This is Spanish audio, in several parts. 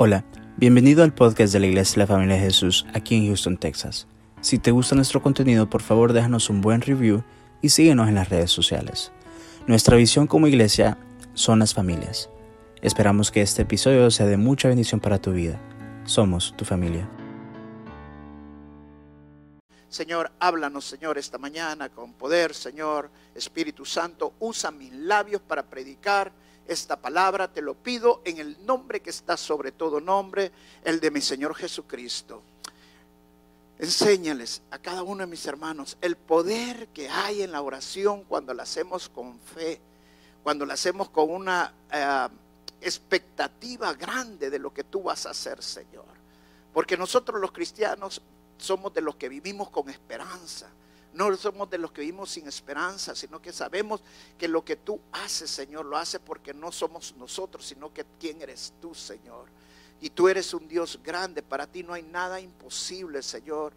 Hola, bienvenido al podcast de la Iglesia de la Familia de Jesús aquí en Houston, Texas. Si te gusta nuestro contenido, por favor déjanos un buen review y síguenos en las redes sociales. Nuestra visión como iglesia son las familias. Esperamos que este episodio sea de mucha bendición para tu vida. Somos tu familia. Señor, háblanos, Señor, esta mañana con poder, Señor, Espíritu Santo, usa mis labios para predicar esta palabra, te lo pido en el nombre que está sobre todo nombre, el de mi Señor Jesucristo. Enséñales a cada uno de mis hermanos el poder que hay en la oración cuando la hacemos con fe, cuando la hacemos con una eh, expectativa grande de lo que tú vas a hacer, Señor. Porque nosotros los cristianos somos de los que vivimos con esperanza. No somos de los que vivimos sin esperanza, sino que sabemos que lo que tú haces, Señor, lo haces porque no somos nosotros, sino que quién eres tú, Señor. Y tú eres un Dios grande, para ti no hay nada imposible, Señor.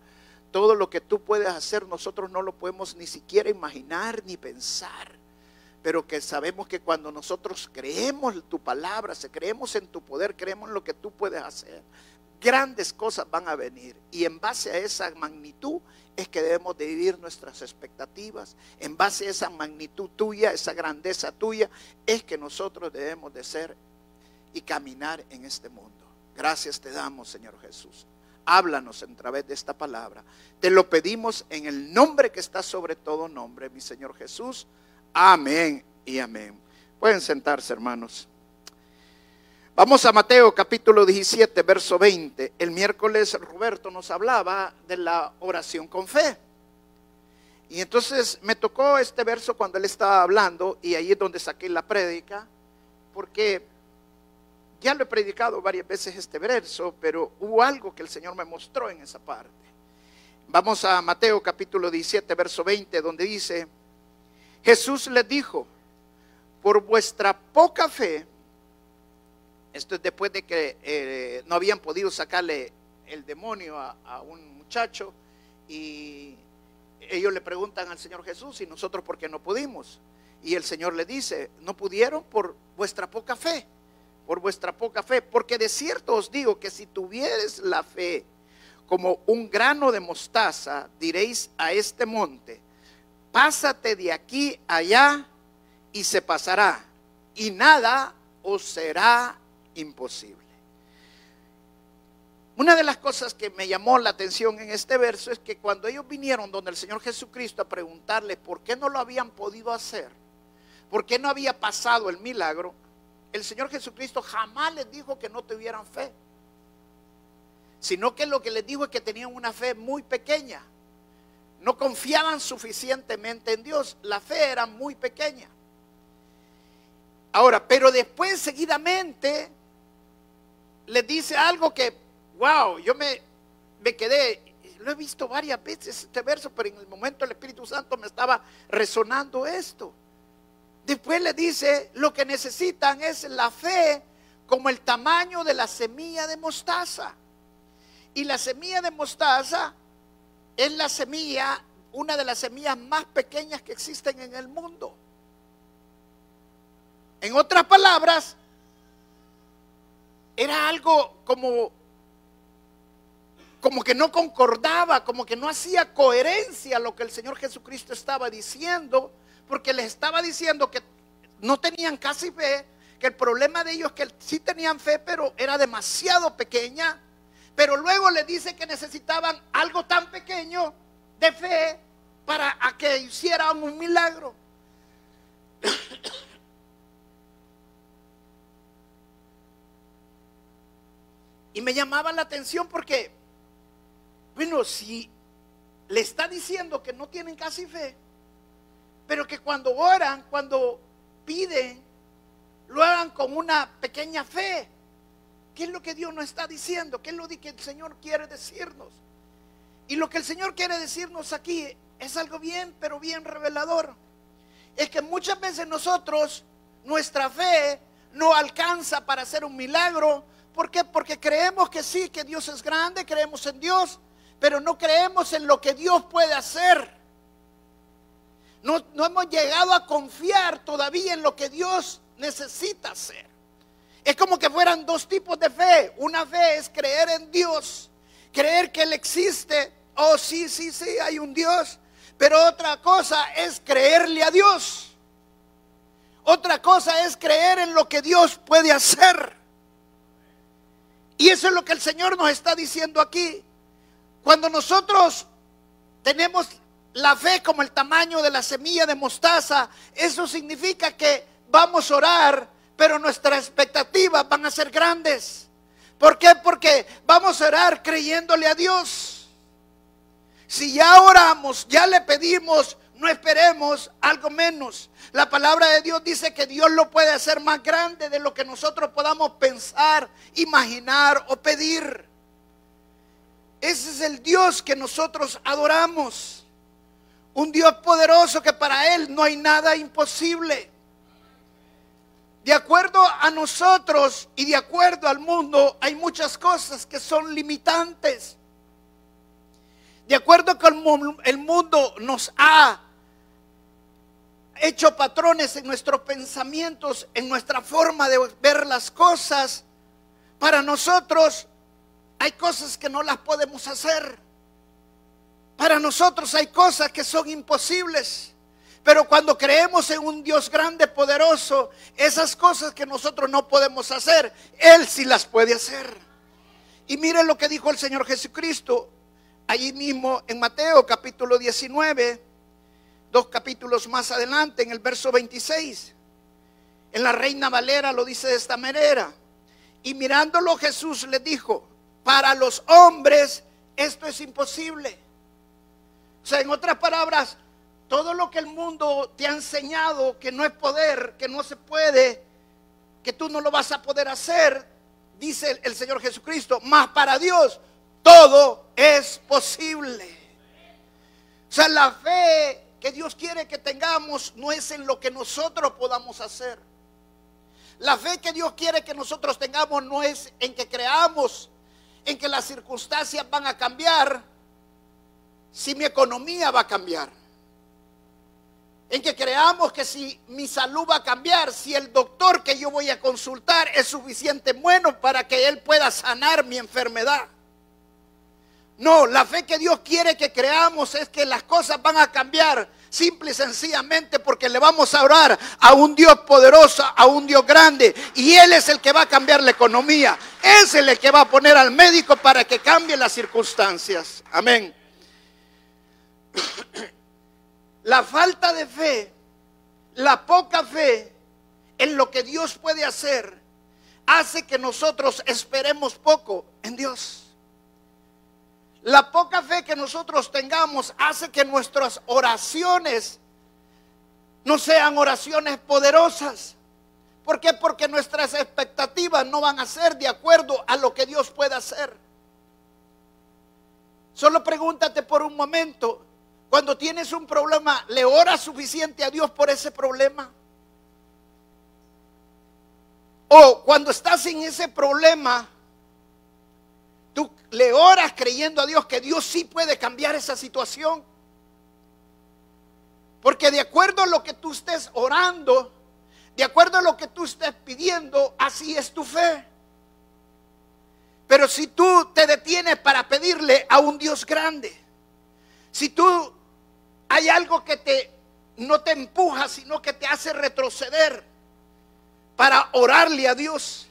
Todo lo que tú puedes hacer, nosotros no lo podemos ni siquiera imaginar ni pensar. Pero que sabemos que cuando nosotros creemos tu palabra, creemos en tu poder, creemos en lo que tú puedes hacer, grandes cosas van a venir. Y en base a esa magnitud es que debemos de vivir nuestras expectativas. En base a esa magnitud tuya, esa grandeza tuya, es que nosotros debemos de ser y caminar en este mundo. Gracias te damos, Señor Jesús. Háblanos a través de esta palabra. Te lo pedimos en el nombre que está sobre todo nombre, mi Señor Jesús. Amén y amén. Pueden sentarse, hermanos. Vamos a Mateo capítulo 17, verso 20. El miércoles Roberto nos hablaba de la oración con fe. Y entonces me tocó este verso cuando él estaba hablando y ahí es donde saqué la prédica, porque ya lo he predicado varias veces este verso, pero hubo algo que el Señor me mostró en esa parte. Vamos a Mateo capítulo 17, verso 20, donde dice, Jesús les dijo, por vuestra poca fe, esto es después de que eh, no habían podido sacarle el demonio a, un muchacho y ellos le preguntan al Señor Jesús y nosotros por qué no pudimos. Y el Señor le dice, no pudieron por vuestra poca fe, por vuestra poca fe, porque de cierto os digo que si tuvieres la fe como un grano de mostaza, diréis a este monte, pásate de aquí allá y se pasará, y nada os será imposible. Una de las cosas que me llamó la atención en este verso es que cuando ellos vinieron donde el Señor Jesucristo a preguntarle por qué no lo habían podido hacer, por qué no había pasado el milagro, el Señor Jesucristo jamás les dijo que no tuvieran fe, sino que lo que les dijo es que tenían una fe muy pequeña. No confiaban suficientemente en Dios, la fe era muy pequeña. Ahora, pero después seguidamente le dice algo que, wow, yo me, me quedé, lo he visto varias veces este verso, pero en el momento el Espíritu Santo me estaba resonando esto. Después le dice, lo que necesitan es la fe como el tamaño de la semilla de mostaza. Y la semilla de mostaza es la semilla, una de las semillas más pequeñas que existen en el mundo. En otras palabras, era algo como como que no concordaba, como que no hacía coherencia lo que el Señor Jesucristo estaba diciendo, porque les estaba diciendo que no tenían casi fe, que el problema de ellos es que sí tenían fe, pero era demasiado pequeña, pero luego les dice que necesitaban algo tan pequeño de fe para que hicieran un milagro. Y me llamaba la atención porque, bueno, si le está diciendo que no tienen casi fe, pero que cuando oran, cuando piden, lo hagan con una pequeña fe. ¿Qué es lo que Dios nos está diciendo? ¿Qué es lo que el Señor quiere decirnos? Y lo que el Señor quiere decirnos aquí es algo bien, pero bien revelador. Es que muchas veces nosotros, nuestra fe no alcanza para hacer un milagro, ¿Por qué? Porque creemos que sí, que Dios es grande, creemos en Dios, pero no creemos en lo que Dios puede hacer. No, hemos llegado a confiar todavía en lo que Dios necesita hacer. Es como que fueran dos tipos de fe. Una fe es creer en Dios, creer que Él existe. Oh, sí, sí, sí, hay un Dios. Pero otra cosa es creerle a Dios. Otra cosa es creer en lo que Dios puede hacer. Y eso es lo que el Señor nos está diciendo aquí. Cuando nosotros tenemos la fe como el tamaño de la semilla de mostaza, eso significa que vamos a orar, pero nuestras expectativas van a ser grandes. ¿Por qué? Porque vamos a orar creyéndole a Dios. Si ya oramos, ya le pedimos, no esperemos algo menos. La palabra de Dios dice que Dios lo puede hacer más grande de lo que nosotros podamos pensar, imaginar o pedir. Ese es el Dios que nosotros adoramos. Un Dios poderoso que para Él no hay nada imposible. De acuerdo a nosotros y de acuerdo al mundo, hay muchas cosas que son limitantes. De acuerdo con el mundo nos ha hecho patrones en nuestros pensamientos, en nuestra forma de ver las cosas, para nosotros hay cosas que no las podemos hacer. Para nosotros hay cosas que son imposibles. Pero cuando creemos en un Dios grande, poderoso, esas cosas que nosotros no podemos hacer, Él sí las puede hacer. Y miren lo que dijo el Señor Jesucristo allí mismo en Mateo capítulo 19 dos capítulos más adelante, en el verso 26. En la Reina Valera lo dice de esta manera. Y mirándolo Jesús le dijo, para los hombres esto es imposible. O sea, en otras palabras, todo lo que el mundo te ha enseñado que no es poder, que no se puede, que tú no lo vas a poder hacer, dice el Señor Jesucristo, más para Dios todo es posible. O sea, la fe que Dios quiere que tengamos no es en lo que nosotros podamos hacer. La fe que Dios quiere que nosotros tengamos no es en que creamos en que las circunstancias van a cambiar si mi economía va a cambiar. En que creamos que si mi salud va a cambiar, si el doctor que yo voy a consultar es suficiente bueno para que él pueda sanar mi enfermedad. No, la fe que Dios quiere que creamos es que las cosas van a cambiar simple y sencillamente porque le vamos a orar a un Dios poderoso, a un Dios grande. Y Él es el que va a cambiar la economía. Es el que va a poner al médico para que cambie las circunstancias. Amén. La falta de fe, la poca fe en lo que Dios puede hacer, hace que nosotros esperemos poco en Dios. La poca fe que nosotros tengamos hace que nuestras oraciones no sean oraciones poderosas. ¿Por qué? Porque nuestras expectativas no van a ser de acuerdo a lo que Dios puede hacer. Solo pregúntate por un momento, cuando tienes un problema, ¿le oras suficiente a Dios por ese problema? O cuando estás en ese problema, Tú le oras creyendo a Dios que Dios sí puede cambiar esa situación. Porque de acuerdo a lo que tú estés orando, de acuerdo a lo que tú estés pidiendo, así es tu fe. Pero si tú te detienes para pedirle a un Dios grande, si tú hay algo que te no te empuja, sino que te hace retroceder para orarle a Dios,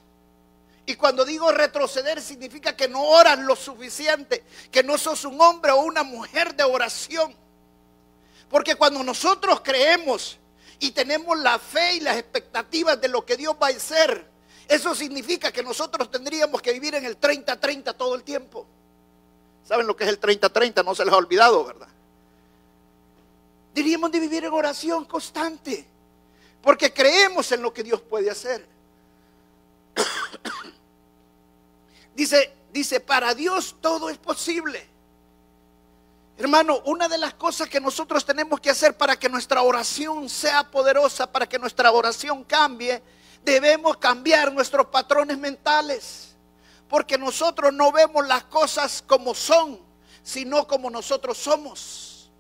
y cuando digo retroceder significa que no oras lo suficiente, que no sos un hombre o una mujer de oración. Porque cuando nosotros creemos y tenemos la fe y las expectativas de lo que Dios va a hacer, eso significa que nosotros tendríamos que vivir en el 30-30 todo el tiempo. ¿Saben lo que es el 30-30? No se les ha olvidado, ¿verdad? Diríamos de vivir en oración constante, porque creemos en lo que Dios puede hacer. Dice, dice, para Dios todo es posible. Hermano, una de las cosas que nosotros tenemos que hacer para que nuestra oración sea poderosa, para que nuestra oración cambie, debemos cambiar nuestros patrones mentales. Porque nosotros no vemos las cosas como son, sino como nosotros somos.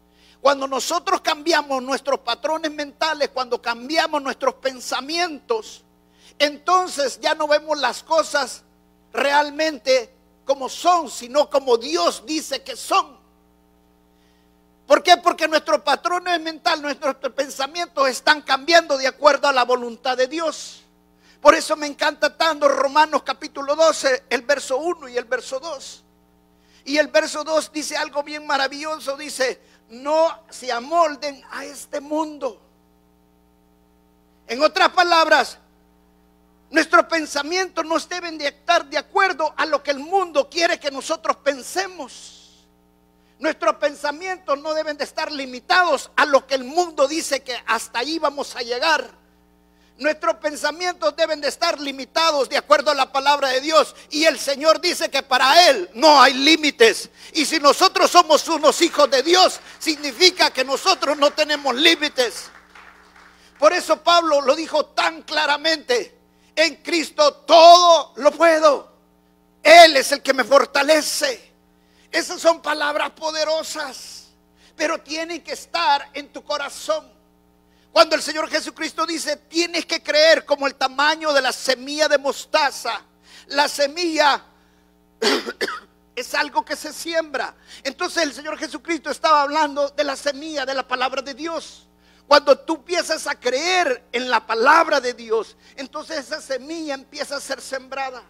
Cuando nosotros cambiamos nuestros patrones mentales, cuando cambiamos nuestros pensamientos, entonces ya no vemos las cosas realmente como son, sino como Dios dice que son. ¿Por qué? Porque nuestro patrón es mental, nuestros pensamientos están cambiando de acuerdo a la voluntad de Dios. Por eso me encanta tanto Romanos capítulo 12, el verso 1 y el verso 2. Y el verso 2 dice algo bien maravilloso, dice, no se amolden a este mundo. En otras palabras, nuestros pensamientos no deben de estar de acuerdo a lo que el mundo quiere que nosotros pensemos. Nuestros pensamientos no deben de estar limitados a lo que el mundo dice que hasta ahí vamos a llegar. Nuestros pensamientos deben de estar limitados de acuerdo a la palabra de Dios. Y el Señor dice que para Él no hay límites. Y si nosotros somos unos hijos de Dios, significa que nosotros no tenemos límites. Por eso Pablo lo dijo tan claramente. En Cristo todo lo puedo. Él es el que me fortalece. Esas son palabras poderosas, pero tienen que estar en tu corazón. Cuando el Señor Jesucristo dice, tienes que creer como el tamaño de la semilla de mostaza. La semilla es algo que se siembra. Entonces el Señor Jesucristo estaba hablando de la semilla de la palabra de Dios. Cuando tú empiezas a creer en la palabra de Dios, entonces esa semilla empieza a ser sembrada.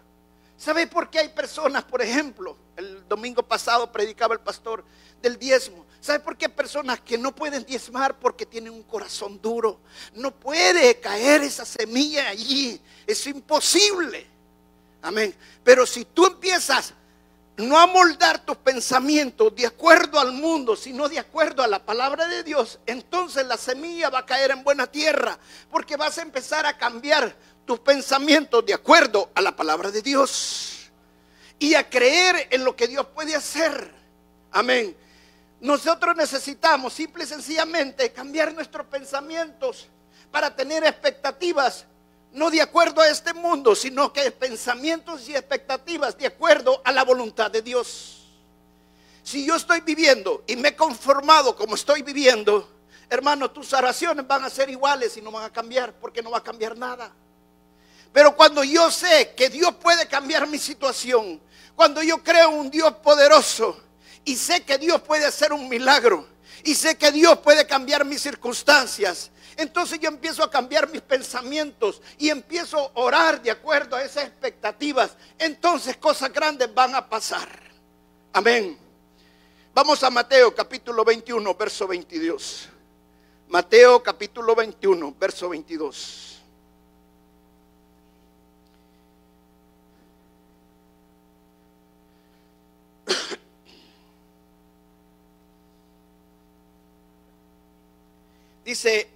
¿Sabe por qué hay personas, por ejemplo, el domingo pasado predicaba el pastor del diezmo? ¿Sabe por qué hay personas que no pueden diezmar porque tienen un corazón duro? No puede caer esa semilla allí, es imposible. Amén. Pero si tú empiezas no a moldar tus pensamientos de acuerdo al mundo, sino de acuerdo a la palabra de Dios, entonces la semilla va a caer en buena tierra, porque vas a empezar a cambiar tus pensamientos de acuerdo a la palabra de Dios y a creer en lo que Dios puede hacer. Amén. Nosotros necesitamos simple y sencillamente cambiar nuestros pensamientos para tener expectativas, no de acuerdo a este mundo, sino que pensamientos y expectativas de acuerdo a la voluntad de Dios. Si yo estoy viviendo y me he conformado como estoy viviendo, hermano, tus oraciones van a ser iguales y no van a cambiar porque no va a cambiar nada. Pero cuando yo sé que Dios puede cambiar mi situación, cuando yo creo un Dios poderoso y sé que Dios puede hacer un milagro y sé que Dios puede cambiar mis circunstancias, entonces yo empiezo a cambiar mis pensamientos y empiezo a orar de acuerdo a esas expectativas. Entonces cosas grandes van a pasar. Amén. Vamos a Mateo capítulo 21, verso 22. Mateo capítulo 21, verso 22. Dice,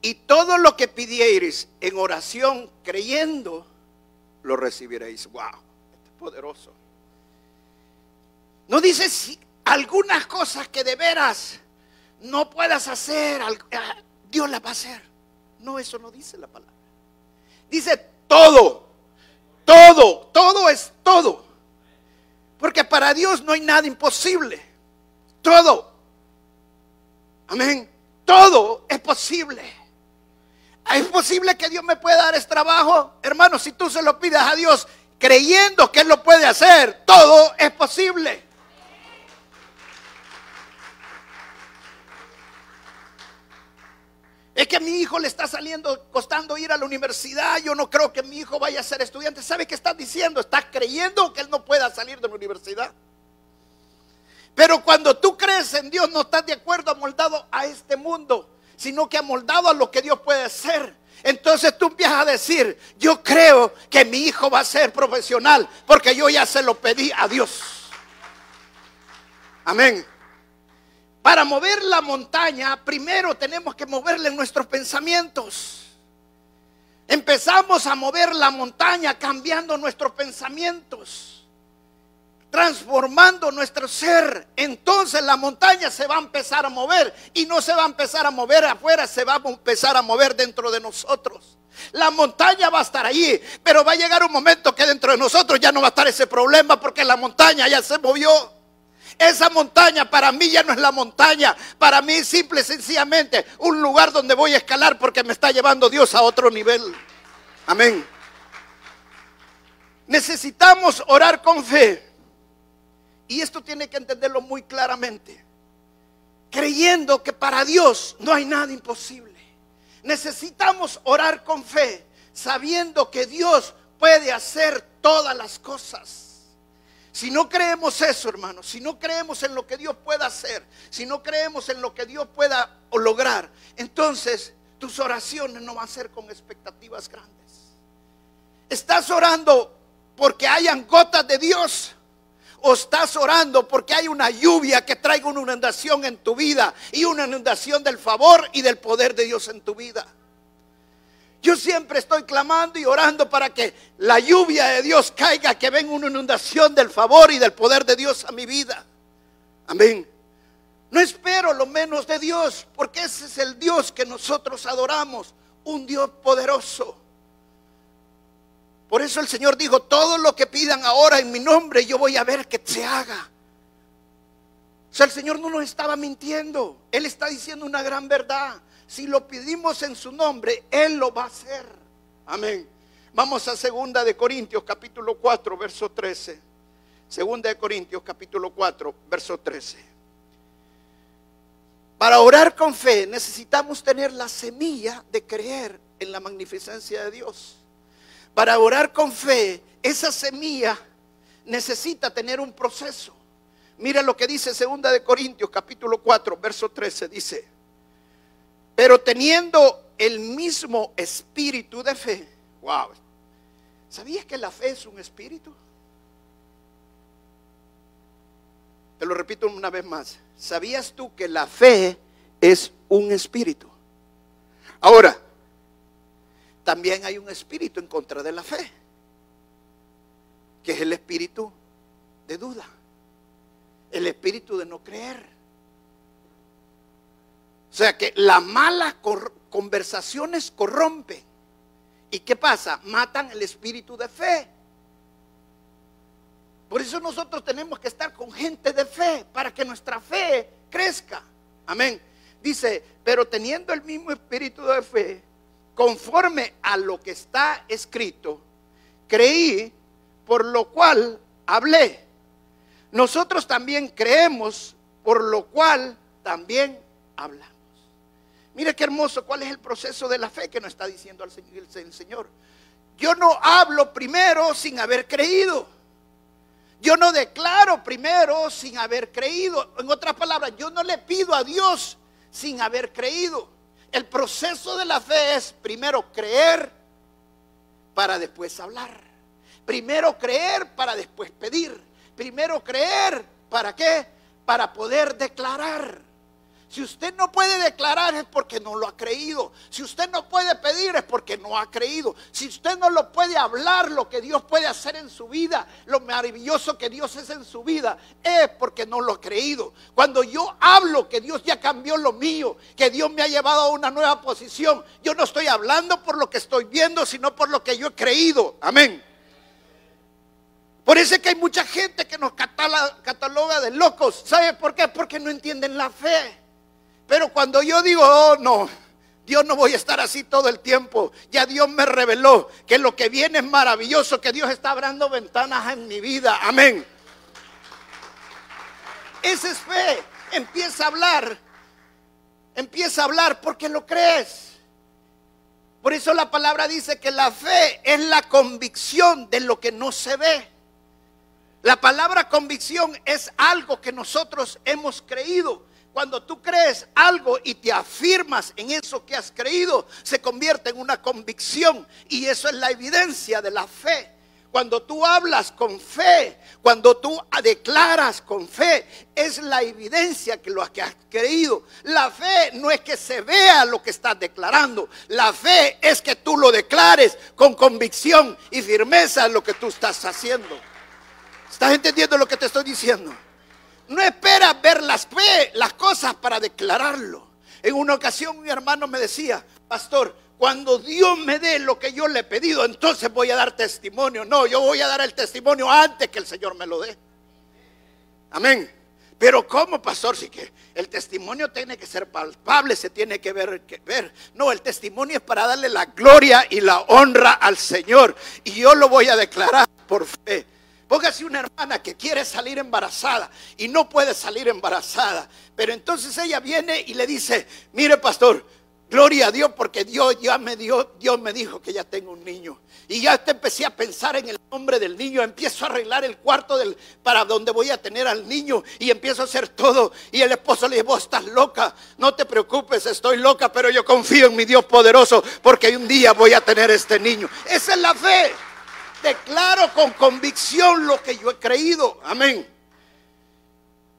y todo lo que pidierais en oración creyendo, lo recibiréis. Wow, poderoso. No dice si algunas cosas que de veras no puedas hacer, ah, Dios las va a hacer. No, eso no dice la palabra. Dice todo, todo, todo es todo. Porque para Dios no hay nada imposible. Todo. Amén. Todo es posible. ¿Es posible que Dios me pueda dar este trabajo? Hermano, si tú se lo pides a Dios creyendo que Él lo puede hacer, todo es posible. Es que a mi hijo le está saliendo, costando ir a la universidad. Yo no creo que mi hijo vaya a ser estudiante. ¿Sabe qué estás diciendo? Estás creyendo que él no pueda salir de la universidad. Pero cuando tú crees en Dios, no estás de acuerdo amoldado a este mundo, sino que amoldado a lo que Dios puede hacer. Entonces tú empiezas a decir, yo creo que mi hijo va a ser profesional, porque yo ya se lo pedí a Dios. Amén. Para mover la montaña, primero tenemos que moverle nuestros pensamientos. Empezamos a mover la montaña cambiando nuestros pensamientos, transformando nuestro ser. Entonces la montaña se va a empezar a mover y no se va a empezar a mover afuera, se va a empezar a mover dentro de nosotros. La montaña va a estar allí, pero va a llegar un momento que dentro de nosotros ya no va a estar ese problema porque la montaña ya se movió. Esa montaña para mí ya no es la montaña. Para mí es simple y sencillamente un lugar donde voy a escalar porque me está llevando Dios a otro nivel. Amén. Necesitamos orar con fe. Y esto tiene que entenderlo muy claramente. Creyendo que para Dios no hay nada imposible. Necesitamos orar con fe, sabiendo que Dios puede hacer todas las cosas. Si no creemos eso, hermanos, si no creemos en lo que Dios pueda hacer, si no creemos en lo que Dios pueda lograr, entonces tus oraciones no van a ser con expectativas grandes. Estás orando porque hayan gotas de Dios. O estás orando porque hay una lluvia que traiga una inundación en tu vida y una inundación del favor y del poder de Dios en tu vida. Yo siempre estoy clamando y orando para que la lluvia de Dios caiga, que venga una inundación del favor y del poder de Dios a mi vida. Amén. No espero lo menos de Dios, porque ese es el Dios que nosotros adoramos, un Dios poderoso. Por eso el Señor dijo, todo lo que pidan ahora en mi nombre, yo voy a ver que se haga. O sea, el Señor no nos estaba mintiendo, Él está diciendo una gran verdad. Si lo pedimos en su nombre, Él lo va a hacer. Amén. Vamos a segunda de Corintios capítulo 4, verso 13. Segunda de Corintios capítulo 4, verso 13. Para orar con fe necesitamos tener la semilla de creer en la magnificencia de Dios. Para orar con fe, esa semilla necesita tener un proceso. Mira lo que dice segunda de Corintios capítulo 4, verso 13, dice: pero teniendo el mismo espíritu de fe. Wow. ¿Sabías que la fe es un espíritu? Te lo repito una vez más. ¿Sabías tú que la fe es un espíritu? Ahora, también hay un espíritu en contra de la fe, que es el espíritu de duda, el espíritu de no creer. O sea que las malas conversaciones corrompen. ¿Y qué pasa? Matan el espíritu de fe. Por eso nosotros tenemos que estar con gente de fe para que nuestra fe crezca. Amén. Dice, pero teniendo el mismo espíritu de fe, conforme a lo que está escrito, creí, por lo cual hablé. Nosotros también creemos, por lo cual también hablamos. Mire qué hermoso, cuál es el proceso de la fe que nos está diciendo el Señor. Yo no hablo primero sin haber creído. Yo no declaro primero sin haber creído. En otras palabras, yo no le pido a Dios sin haber creído. El proceso de la fe es primero creer para después hablar. Primero creer para después pedir. Primero creer para qué? Para poder declarar. Si usted no puede declarar es porque no lo ha creído. Si usted no puede pedir es porque no ha creído. Si usted no lo puede hablar, lo que Dios puede hacer en su vida, lo maravilloso que Dios es en su vida, es porque no lo ha creído. Cuando yo hablo que Dios ya cambió lo mío, que Dios me ha llevado a una nueva posición, yo no estoy hablando por lo que estoy viendo, sino por lo que yo he creído. Amén. Por eso es que hay mucha gente que nos cataloga de locos. ¿Sabe por qué? Porque no entienden la fe. Pero cuando yo digo, oh no, Dios no voy a estar así todo el tiempo. Ya Dios me reveló que lo que viene es maravilloso, que Dios está abriendo ventanas en mi vida. Amén. Esa es fe. Empieza a hablar. Empieza a hablar porque lo crees. Por eso la palabra dice que la fe es la convicción de lo que no se ve. La palabra convicción es algo que nosotros hemos creído. Cuando tú crees algo y te afirmas en eso que has creído, se convierte en una convicción y eso es la evidencia de la fe. Cuando tú hablas con fe, cuando tú declaras con fe, es la evidencia que lo que has creído. La fe no es que se vea lo que estás declarando. La fe es que tú lo declares con convicción y firmeza en lo que tú estás haciendo. ¿Estás entendiendo lo que te estoy diciendo? No espera ver las, las cosas para declararlo. En una ocasión mi hermano me decía, pastor, cuando Dios me dé lo que yo le he pedido, entonces voy a dar testimonio. No, yo voy a dar el testimonio antes que el Señor me lo dé. Amén. Pero ¿cómo, pastor? Si que el testimonio tiene que ser palpable, se tiene que ver. No, el testimonio es para darle la gloria y la honra al Señor. Y yo lo voy a declarar por fe. Póngase una hermana que quiere salir embarazada y no puede salir embarazada. Pero entonces ella viene y le dice, mire pastor, gloria a Dios porque Dios ya me dio, Dios me dijo que ya tengo un niño. Y ya empecé a pensar en el nombre del niño. Empiezo a arreglar el cuarto del, para donde voy a tener al niño. Y empiezo a hacer todo. Y el esposo le dice, vos estás loca. No te preocupes, estoy loca. Pero yo confío en mi Dios poderoso. Porque un día voy a tener este niño. Esa es la fe. Declaro con convicción lo que yo he creído. Amén.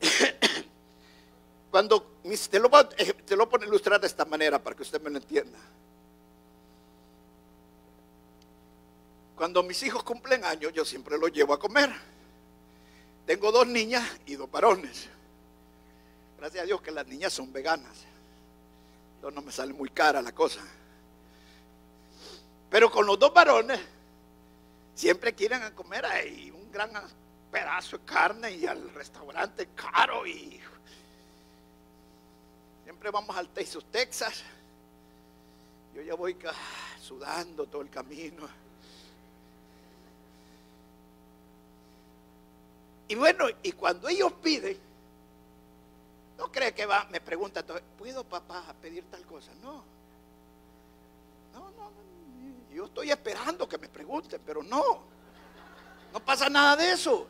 Cuando te lo, eh, voy a ilustrar de esta manera para que usted me lo entienda. Cuando mis hijos cumplen años, yo siempre los llevo a comer. Tengo dos niñas y dos varones. Gracias a Dios que las niñas son veganas. Entonces no me sale muy cara la cosa. Pero con los dos varones, siempre quieren comer ahí un gran pedazo de carne y al restaurante caro y siempre vamos al Texas, Texas. Yo ya voy sudando todo el camino. Y bueno, y cuando ellos piden, no cree que va, me pregunta, ¿puedo papá pedir tal cosa? No. No, no, no. Yo estoy esperando que me pregunten, pero no. No pasa nada de eso.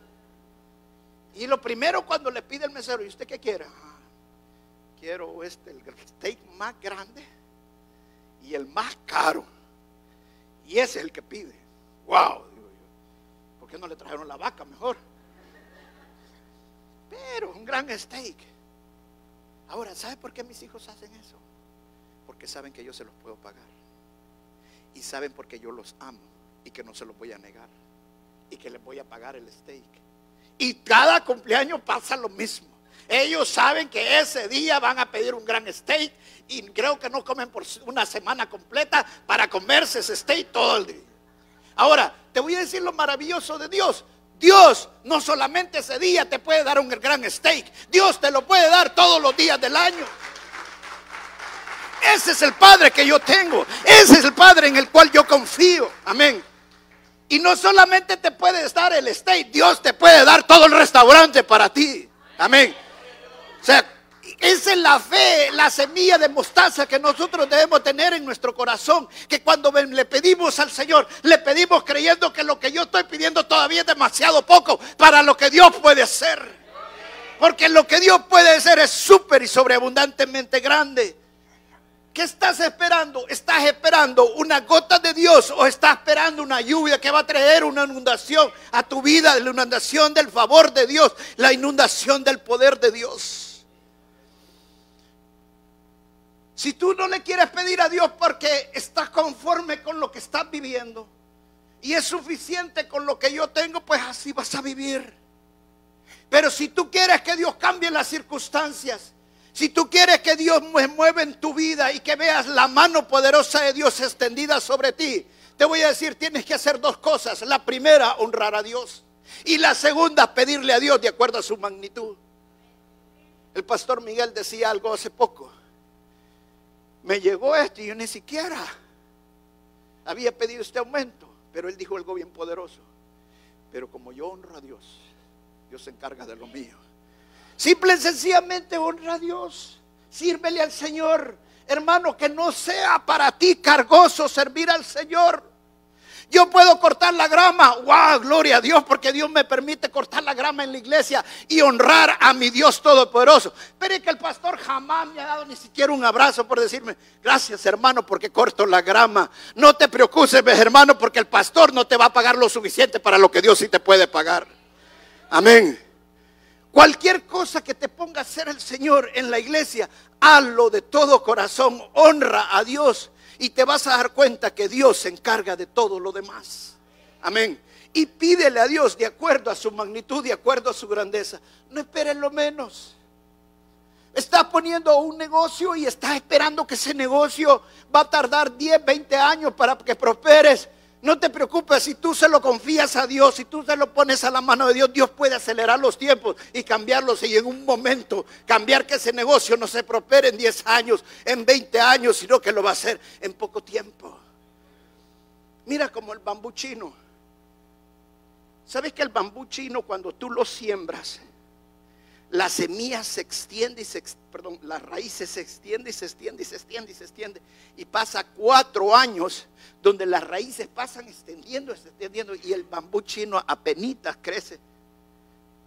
Y lo primero cuando le pide el mesero, ¿y usted qué quiere? Ah, quiero este, el steak más grande y el más caro. Y ese es el que pide. Wow, digo yo. ¿Por qué no le trajeron la vaca mejor? Pero un gran steak. Ahora, ¿sabe por qué mis hijos hacen eso? Porque saben que yo se los puedo pagar. Y saben porque yo los amo y que no se los voy a negar. Y que les voy a pagar el steak. Y cada cumpleaños pasa lo mismo. Ellos saben que ese día van a pedir un gran steak y creo que no comen por una semana completa para comerse ese steak todo el día. Ahora, te voy a decir lo maravilloso de Dios. Dios no solamente ese día te puede dar un gran steak, Dios te lo puede dar todos los días del año. Ese es el Padre que yo tengo. Ese es el Padre en el cual yo confío. Amén. Y no solamente te puede dar el steak, Dios te puede dar todo el restaurante para ti. Amén. O sea, esa es la fe, la semilla de mostaza que nosotros debemos tener en nuestro corazón. Que cuando le pedimos al Señor, le pedimos creyendo que lo que yo estoy pidiendo todavía es demasiado poco para lo que Dios puede hacer. Porque lo que Dios puede hacer es súper y sobreabundantemente grande. ¿Qué estás esperando? ¿Estás esperando una gota de Dios o estás esperando una lluvia que va a traer una inundación a tu vida, la inundación del favor de Dios, la inundación del poder de Dios? Si tú no le quieres pedir a Dios porque estás conforme con lo que estás viviendo y es suficiente con lo que yo tengo, pues así vas a vivir. Pero si tú quieres que Dios cambie las circunstancias, si tú quieres que Dios mueva en tu vida y que veas la mano poderosa de Dios extendida sobre ti, te voy a decir, tienes que hacer dos cosas. La primera, honrar a Dios. Y la segunda, pedirle a Dios de acuerdo a su magnitud. El pastor Miguel decía algo hace poco me llegó esto y yo ni siquiera había pedido este aumento, pero él dijo algo bien poderoso. Pero como yo honro a Dios, Dios se encarga de lo mío. Simple y sencillamente honra a Dios. Sírvele al Señor. Hermano, que no sea para ti cargoso servir al Señor. Yo puedo cortar la grama. ¡Wow! Gloria a Dios, porque Dios me permite cortar la grama en la iglesia y honrar a mi Dios Todopoderoso. Pero es que el pastor jamás me ha dado ni siquiera un abrazo por decirme, gracias hermano, porque corto la grama. No te preocupes, hermano, porque el pastor no te va a pagar lo suficiente para lo que Dios sí te puede pagar. Amén. Cualquier cosa que te ponga a hacer el Señor en la iglesia, hazlo de todo corazón. Honra a Dios y te vas a dar cuenta que Dios se encarga de todo lo demás. Amén. Y pídele a Dios de acuerdo a su magnitud, de acuerdo a su grandeza. No esperes lo menos. Estás poniendo un negocio y estás esperando que ese negocio va a tardar 10, 20 años para que prosperes. No te preocupes, si tú se lo confías a Dios, si tú se lo pones a la mano de Dios, Dios puede acelerar los tiempos y cambiarlos y en un momento cambiar que ese negocio no se prospere en 10 años, en 20 años, sino que lo va a hacer en poco tiempo. Mira como el bambuchino. ¿Sabes que el bambú chino cuando tú lo siembras, la semilla se extiende y se, perdón, las raíces se extiende y se extiende y se extiende y se extiende. Y pasa cuatro años donde las raíces pasan extendiendo, extendiendo y el bambú chino apenas crece,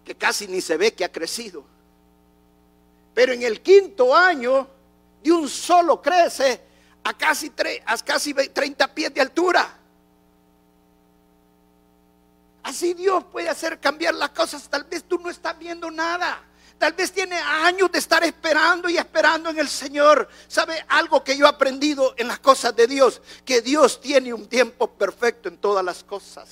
que casi ni se ve que ha crecido. Pero en el quinto año, de un solo crece a casi, a casi 30 pies de altura. Así Dios puede hacer cambiar las cosas. Tal vez tú no estás viendo nada. Tal vez tiene años de estar esperando y esperando en el Señor. ¿Sabe algo que yo he aprendido en las cosas de Dios? Que Dios tiene un tiempo perfecto en todas las cosas.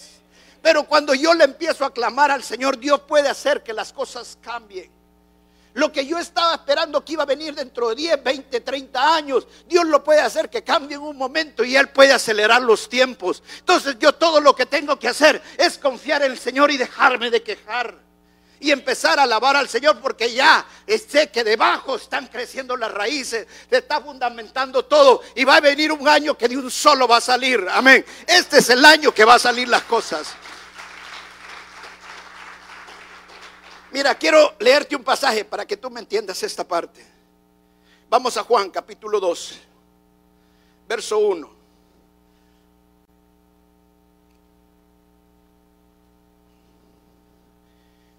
Pero cuando yo le empiezo a clamar al Señor, Dios puede hacer que las cosas cambien. Lo que yo estaba esperando que iba a venir dentro de 10, 20, 30 años, Dios lo puede hacer que cambie en un momento y Él puede acelerar los tiempos. Entonces yo todo lo que tengo que hacer es confiar en el Señor y dejarme de quejar y empezar a alabar al Señor porque ya sé que debajo están creciendo las raíces, se está fundamentando todo y va a venir un año que de un solo va a salir. Amén. Este es el año que va a salir las cosas. Mira, quiero leerte un pasaje para que tú me entiendas esta parte. Vamos a Juan capítulo 2, verso 1.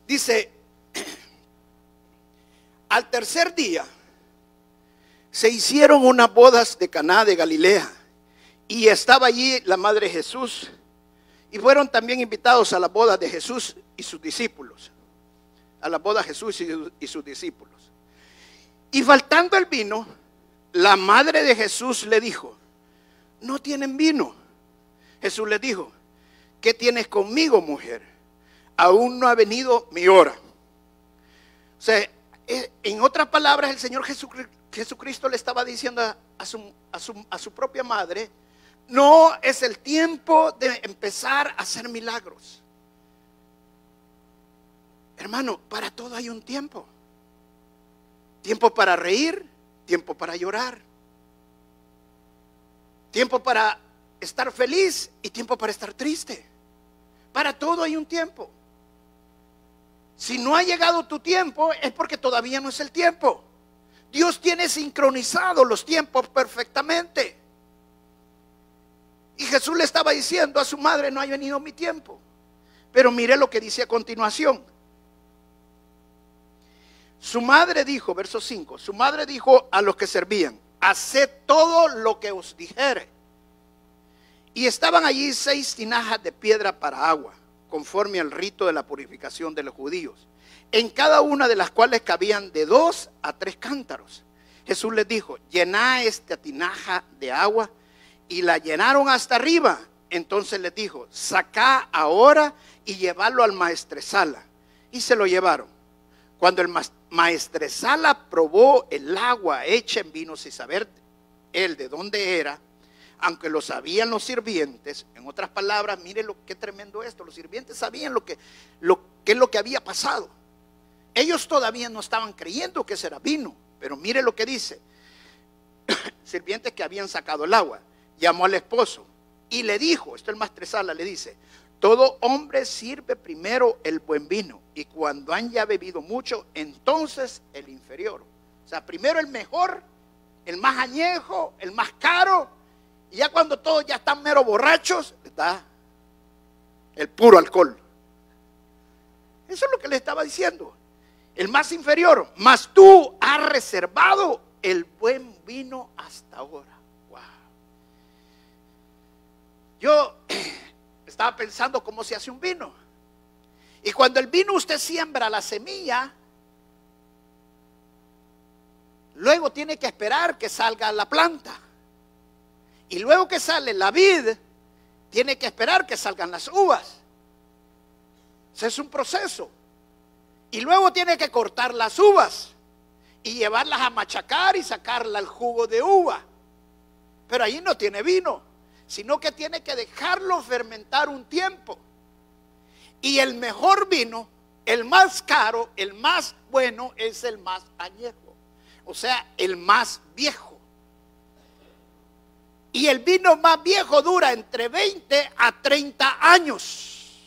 Dice, al tercer día se hicieron unas bodas de Caná de Galilea y estaba allí la madre Jesús y fueron también invitados a la boda de Jesús y sus discípulos. A la boda de Jesús y sus discípulos. Y faltando el vino, la madre de Jesús le dijo, no tienen vino. Jesús le dijo, ¿qué tienes conmigo, mujer? Aún no ha venido mi hora. O sea, en otras palabras, el Señor Jesucristo le estaba diciendo a su, a su propia madre, no es el tiempo de empezar a hacer milagros. Hermano, para todo hay un tiempo. Tiempo para reír, tiempo para llorar. Tiempo para estar feliz y tiempo para estar triste. Para todo hay un tiempo. Si no ha llegado tu tiempo es porque todavía no es el tiempo. Dios tiene sincronizado los tiempos perfectamente. Y Jesús le estaba diciendo a su madre, no ha venido mi tiempo. Pero mire lo que dice a continuación. Su madre dijo, verso 5, su madre dijo a los que servían, haced todo lo que os dijere. Y estaban allí seis tinajas de piedra para agua conforme al rito de la purificación de los judíos, en cada una de las cuales cabían de dos a tres cántaros. Jesús les dijo, llená esta tinaja de agua y la llenaron hasta arriba. Entonces les dijo, sacá ahora y llevarlo al maestresala. Y se lo llevaron. Cuando el maestresala probó el agua hecha en vino sin saber él de dónde era, aunque lo sabían los sirvientes, en otras palabras, mire lo que tremendo esto, los sirvientes sabían lo que, lo, es lo que había pasado. Ellos todavía no estaban creyendo que ese era vino, pero mire lo que dice. sirvientes que habían sacado el agua, llamó al esposo y le dijo, esto es el maestresala, le dice, todo hombre sirve primero el buen vino y cuando han ya bebido mucho, entonces el inferior. O sea, primero el mejor, el más añejo, el más caro y ya cuando todos ya están mero borrachos, está el puro alcohol. Eso es lo que le estaba diciendo. El más inferior, mas tú has reservado el buen vino hasta ahora. Wow. Yo estaba pensando cómo se hace un vino. Y cuando el vino usted siembra la semilla, luego tiene que esperar que salga la planta. Y luego que sale la vid, tiene que esperar que salgan las uvas. Ese es un proceso. Y luego tiene que cortar las uvas y llevarlas a machacar y sacarla el jugo de uva. Pero ahí no tiene vino, sino que tiene que dejarlo fermentar un tiempo. Y el mejor vino, el más caro, el más bueno, es el más añejo. O sea, el más viejo. Y el vino más viejo dura entre 20 a 30 años.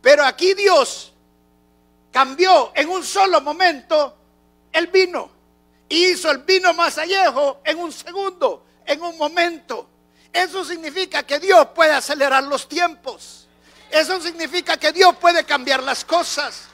Pero aquí Dios cambió en un solo momento el vino. Y hizo el vino más añejo en un segundo, en un momento. Eso significa que Dios puede acelerar los tiempos. Eso significa que Dios puede cambiar las cosas.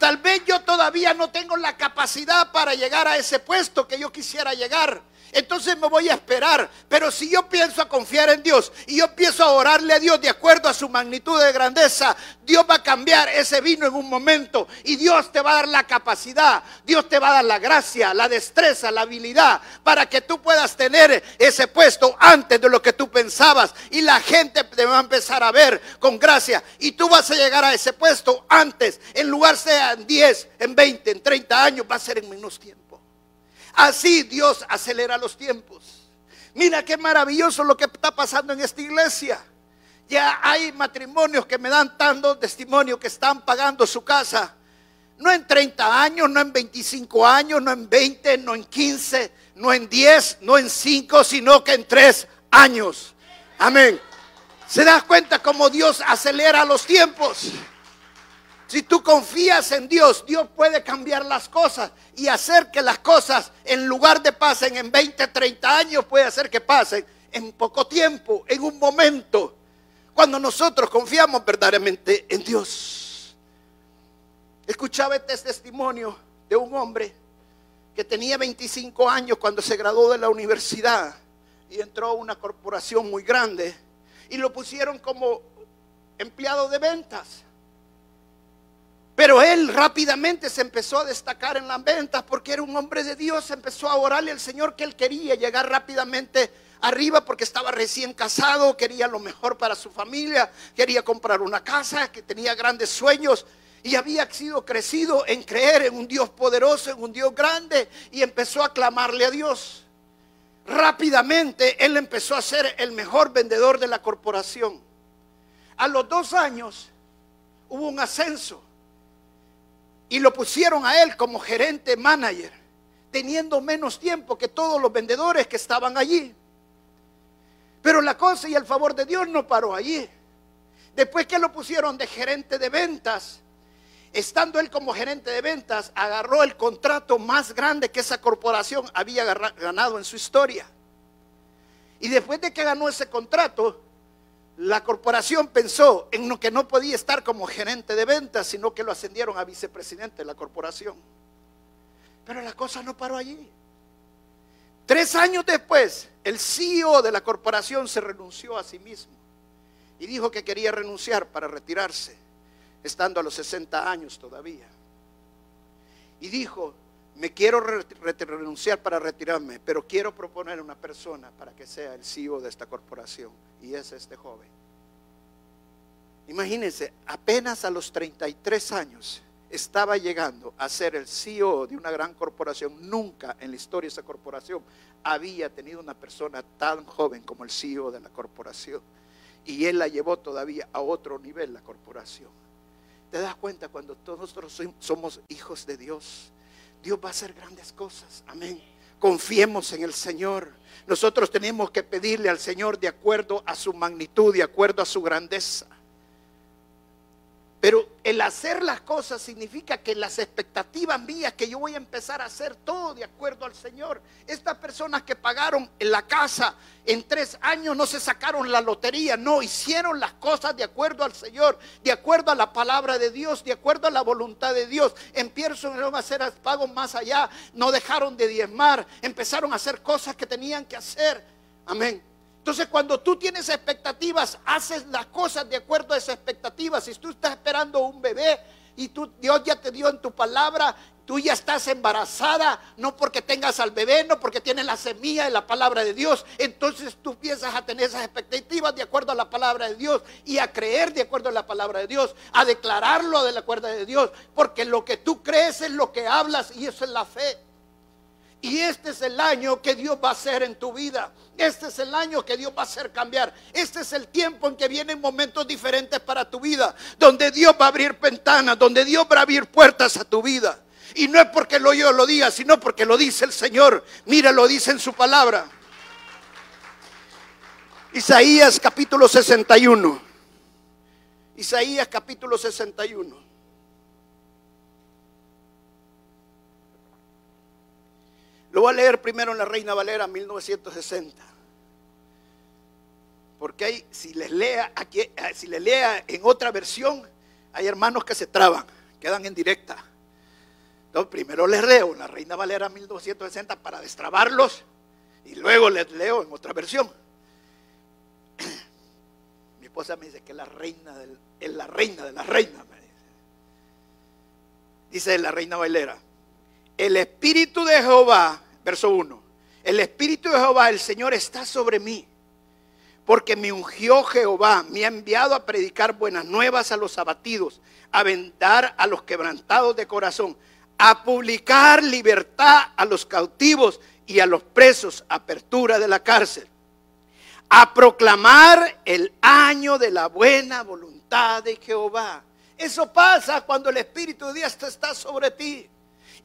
Tal vez yo todavía no tengo la capacidad para llegar a ese puesto que yo quisiera llegar entonces me voy a esperar. Pero si yo pienso a confiar en Dios y yo empiezo a orarle a Dios de acuerdo a su magnitud de grandeza, Dios va a cambiar ese vino en un momento y Dios te va a dar la capacidad, Dios te va a dar la gracia, la destreza, la habilidad para que tú puedas tener ese puesto antes de lo que tú pensabas y la gente te va a empezar a ver con gracia y tú vas a llegar a ese puesto antes, en lugar sea en 10, en 20, en 30 años, va a ser en menos tiempo. Así Dios acelera los tiempos. Mira qué maravilloso lo que está pasando en esta iglesia. Ya hay matrimonios que me dan tanto testimonio que están pagando su casa. No en 30 años, no en 25 años, no en 20, no en 15, no en 10, no en 5, sino que en 3 años. Amén. ¿Se das cuenta cómo Dios acelera los tiempos? Si tú confías en Dios, Dios puede cambiar las cosas y hacer que las cosas, en lugar de pasen en 20, 30 años, puede hacer que pasen en poco tiempo, en un momento, cuando nosotros confiamos verdaderamente en Dios. Escuchaba este testimonio de un hombre que tenía 25 años cuando se graduó de la universidad y entró a una corporación muy grande y lo pusieron como empleado de ventas. Pero él rápidamente se empezó a destacar en las ventas porque era un hombre de Dios, empezó a orarle al Señor que él quería llegar rápidamente arriba porque estaba recién casado, quería lo mejor para su familia, quería comprar una casa, que tenía grandes sueños y había sido crecido en creer en un Dios poderoso, en un Dios grande y empezó a clamarle a Dios. Rápidamente él empezó a ser el mejor vendedor de la corporación. A los dos años hubo un ascenso y lo pusieron a él como gerente manager, teniendo menos tiempo que todos los vendedores que estaban allí. Pero la cosa y el favor de Dios no paró allí. Después que lo pusieron de gerente de ventas, estando él como gerente de ventas, agarró el contrato más grande que esa corporación había ganado en su historia. Y después de que ganó ese contrato, la corporación pensó en lo que no podía estar como gerente de ventas, sino que lo ascendieron a vicepresidente de la corporación. Pero la cosa no paró allí. Tres años después, el CEO de la corporación se renunció a sí mismo y dijo que quería renunciar para retirarse, estando a los 60 años todavía. Y dijo, me quiero renunciar para retirarme, pero quiero proponer una persona para que sea el CEO de esta corporación, y es este joven. Imagínense, apenas a los 33 años estaba llegando a ser el CEO de una gran corporación. Nunca en la historia de esa corporación había tenido una persona tan joven como el CEO de la corporación. Y él la llevó todavía a otro nivel, la corporación. ¿Te das cuenta cuando todos nosotros somos hijos de Dios? Dios va a hacer grandes cosas. Amén. Confiemos en el Señor. Nosotros tenemos que pedirle al Señor de acuerdo a su magnitud, de acuerdo a su grandeza. Pero el hacer las cosas significa que las expectativas mías, que yo voy a empezar a hacer todo de acuerdo al Señor. Estas personas que pagaron en la casa en tres años no se sacaron la lotería, no, hicieron las cosas de acuerdo al Señor, de acuerdo a la palabra de Dios, de acuerdo a la voluntad de Dios. Empezaron a hacer pagos más allá, no dejaron de diezmar, empezaron a hacer cosas que tenían que hacer. Amén. Entonces cuando tú tienes expectativas, haces las cosas de acuerdo a esas expectativas. Si tú estás esperando un bebé y tú, Dios ya te dio en tu palabra, tú ya estás embarazada, no porque tengas al bebé, no porque tienes la semilla de la palabra de Dios. Entonces tú empiezas a tener esas expectativas de acuerdo a la palabra de Dios y a creer de acuerdo a la palabra de Dios, a declararlo de la cuerda de Dios, porque lo que tú crees es lo que hablas y eso es la fe. Y este es el año que Dios va a hacer en tu vida. Este es el año que Dios va a hacer cambiar. Este es el tiempo en que vienen momentos diferentes para tu vida. Donde Dios va a abrir ventanas, donde Dios va a abrir puertas a tu vida. Y no es porque lo yo lo diga, sino porque lo dice el Señor. Mira, lo dice en su palabra. Isaías capítulo 61. Isaías capítulo 61. Lo voy a leer primero en la Reina Valera 1960. Porque hay, si les lea aquí, eh, si les lea en otra versión, hay hermanos que se traban, quedan en directa. Entonces, primero les leo en la Reina Valera 1960 para destrabarlos y luego les leo en otra versión. Mi esposa me dice que la reina es la reina de la reina. Dice la Reina Valera, el Espíritu de Jehová Verso 1. El Espíritu de Jehová, el Señor, está sobre mí. Porque me ungió Jehová, me ha enviado a predicar buenas nuevas a los abatidos, a vendar a los quebrantados de corazón, a publicar libertad a los cautivos y a los presos, apertura de la cárcel, a proclamar el año de la buena voluntad de Jehová. Eso pasa cuando el Espíritu de Dios está sobre ti.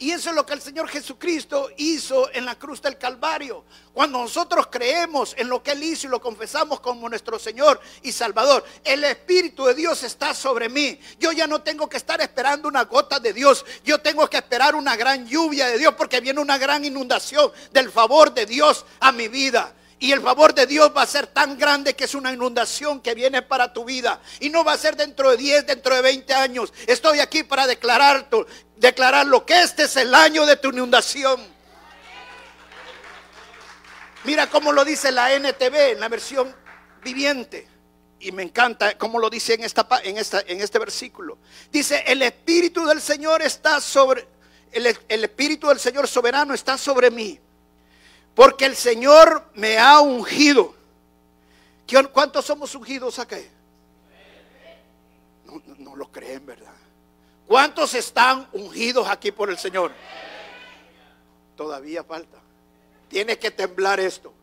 Y eso es lo que el Señor Jesucristo hizo en la cruz del Calvario. Cuando nosotros creemos en lo que Él hizo y lo confesamos como nuestro Señor y Salvador, el Espíritu de Dios está sobre mí. Yo ya no tengo que estar esperando una gota de Dios. Yo tengo que esperar una gran lluvia de Dios porque viene una gran inundación del favor de Dios a mi vida. Y el favor de Dios va a ser tan grande que es una inundación que viene para tu vida. Y no va a ser dentro de 10, dentro de 20 años. Estoy aquí para declarar, declarar lo que este es el año de tu inundación. Mira cómo lo dice la NTV en la versión viviente. Y me encanta cómo lo dice en, esta, en, esta, en este versículo. Dice, el Espíritu del Señor está sobre, el, el Espíritu del Señor soberano está sobre mí porque el Señor me ha ungido. ¿Cuántos somos ungidos acá? No, lo creen, ¿verdad? ¿Cuántos están ungidos aquí por el Señor? Todavía falta. Tiene que temblar esto.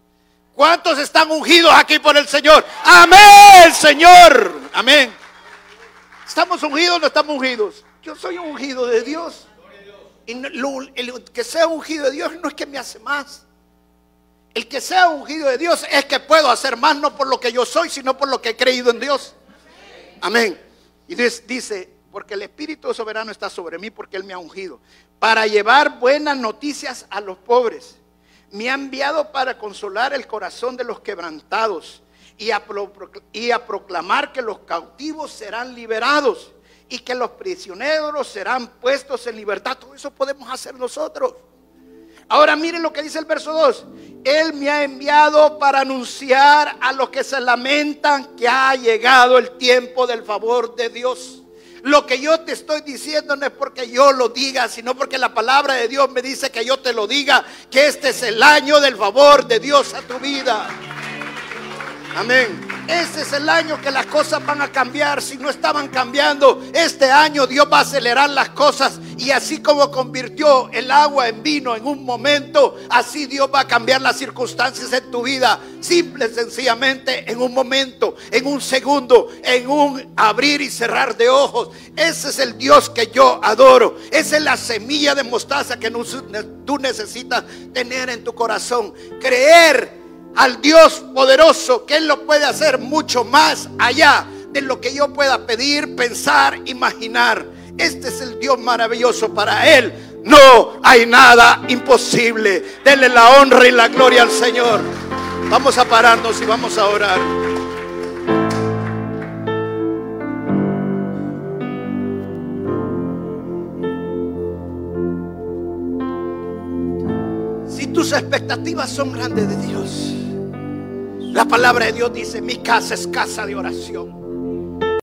¿Cuántos están ungidos aquí por el Señor? Amén, Señor. Amén. ¿Estamos ungidos o no estamos ungidos? Yo soy ungido de Dios. Y el que sea ungido de Dios no es que me hace más. El que sea ungido de Dios es que puedo hacer más no por lo que yo soy, sino por lo que he creído en Dios. Amén. Y dice, porque el Espíritu Soberano está sobre mí porque Él me ha ungido, para llevar buenas noticias a los pobres. Me ha enviado para consolar el corazón de los quebrantados y a, y a proclamar que los cautivos serán liberados y que los prisioneros serán puestos en libertad. Todo eso podemos hacer nosotros. Ahora miren lo que dice el verso 2. Él me ha enviado para anunciar a los que se lamentan que ha llegado el tiempo del favor de Dios. Lo que yo te estoy diciendo no es porque yo lo diga, sino porque la palabra de Dios me dice que yo te lo diga, que este es el año del favor de Dios a tu vida. Amén. Ese es el año que las cosas van a cambiar. Si no estaban cambiando, este año Dios va a acelerar las cosas. Y así como convirtió el agua en vino en un momento, así Dios va a cambiar las circunstancias en tu vida. Simple, sencillamente, en un momento, en un segundo, en un abrir y cerrar de ojos. Ese es el Dios que yo adoro. Esa es la semilla de mostaza que tú necesitas tener en tu corazón. Creer al Dios poderoso, que Él lo puede hacer mucho más allá de lo que yo pueda pedir, pensar, imaginar. Este es el Dios maravilloso para Él. No hay nada imposible. Denle la honra y la gloria al Señor. Vamos a pararnos y vamos a orar. Si tus expectativas son grandes de Dios, la palabra de Dios dice, mi casa es casa de oración.